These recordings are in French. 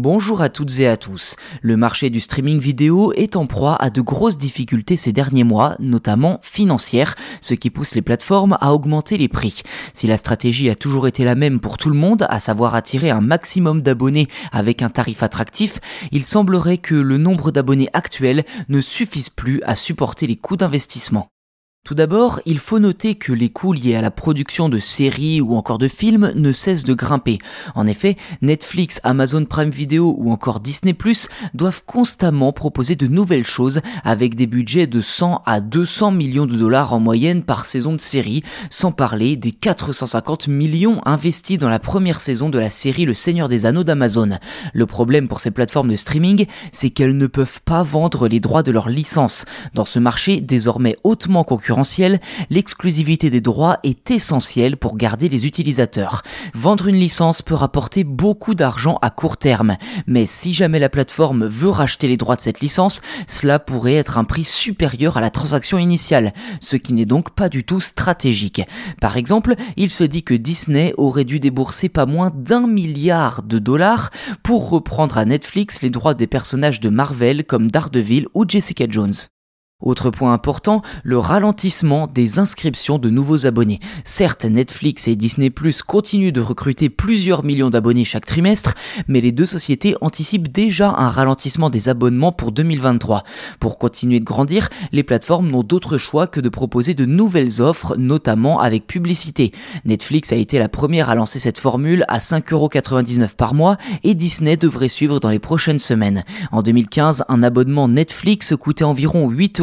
Bonjour à toutes et à tous. Le marché du streaming vidéo est en proie à de grosses difficultés ces derniers mois, notamment financières, ce qui pousse les plateformes à augmenter les prix. Si la stratégie a toujours été la même pour tout le monde, à savoir attirer un maximum d'abonnés avec un tarif attractif, il semblerait que le nombre d'abonnés actuels ne suffise plus à supporter les coûts d'investissement. Tout d'abord, il faut noter que les coûts liés à la production de séries ou encore de films ne cessent de grimper. En effet, Netflix, Amazon Prime Video ou encore Disney ⁇ doivent constamment proposer de nouvelles choses avec des budgets de 100 à 200 millions de dollars en moyenne par saison de série, sans parler des 450 millions investis dans la première saison de la série Le Seigneur des Anneaux d'Amazon. Le problème pour ces plateformes de streaming, c'est qu'elles ne peuvent pas vendre les droits de leurs licences. Dans ce marché désormais hautement l'exclusivité des droits est essentielle pour garder les utilisateurs. Vendre une licence peut rapporter beaucoup d'argent à court terme, mais si jamais la plateforme veut racheter les droits de cette licence, cela pourrait être un prix supérieur à la transaction initiale, ce qui n'est donc pas du tout stratégique. Par exemple, il se dit que Disney aurait dû débourser pas moins d'un milliard de dollars pour reprendre à Netflix les droits des personnages de Marvel comme Daredevil ou Jessica Jones. Autre point important, le ralentissement des inscriptions de nouveaux abonnés. Certes, Netflix et Disney Plus continuent de recruter plusieurs millions d'abonnés chaque trimestre, mais les deux sociétés anticipent déjà un ralentissement des abonnements pour 2023. Pour continuer de grandir, les plateformes n'ont d'autre choix que de proposer de nouvelles offres, notamment avec publicité. Netflix a été la première à lancer cette formule à 5,99€ par mois et Disney devrait suivre dans les prochaines semaines. En 2015, un abonnement Netflix coûtait environ 8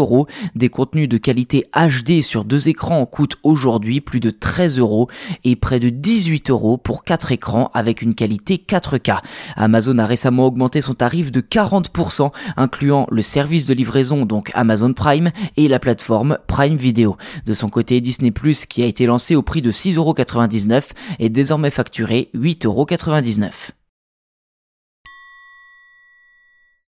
des contenus de qualité HD sur deux écrans coûtent aujourd'hui plus de 13 euros et près de 18 euros pour quatre écrans avec une qualité 4K. Amazon a récemment augmenté son tarif de 40%, incluant le service de livraison, donc Amazon Prime, et la plateforme Prime Video. De son côté, Disney Plus, qui a été lancé au prix de 6,99€, est désormais facturé 8,99€.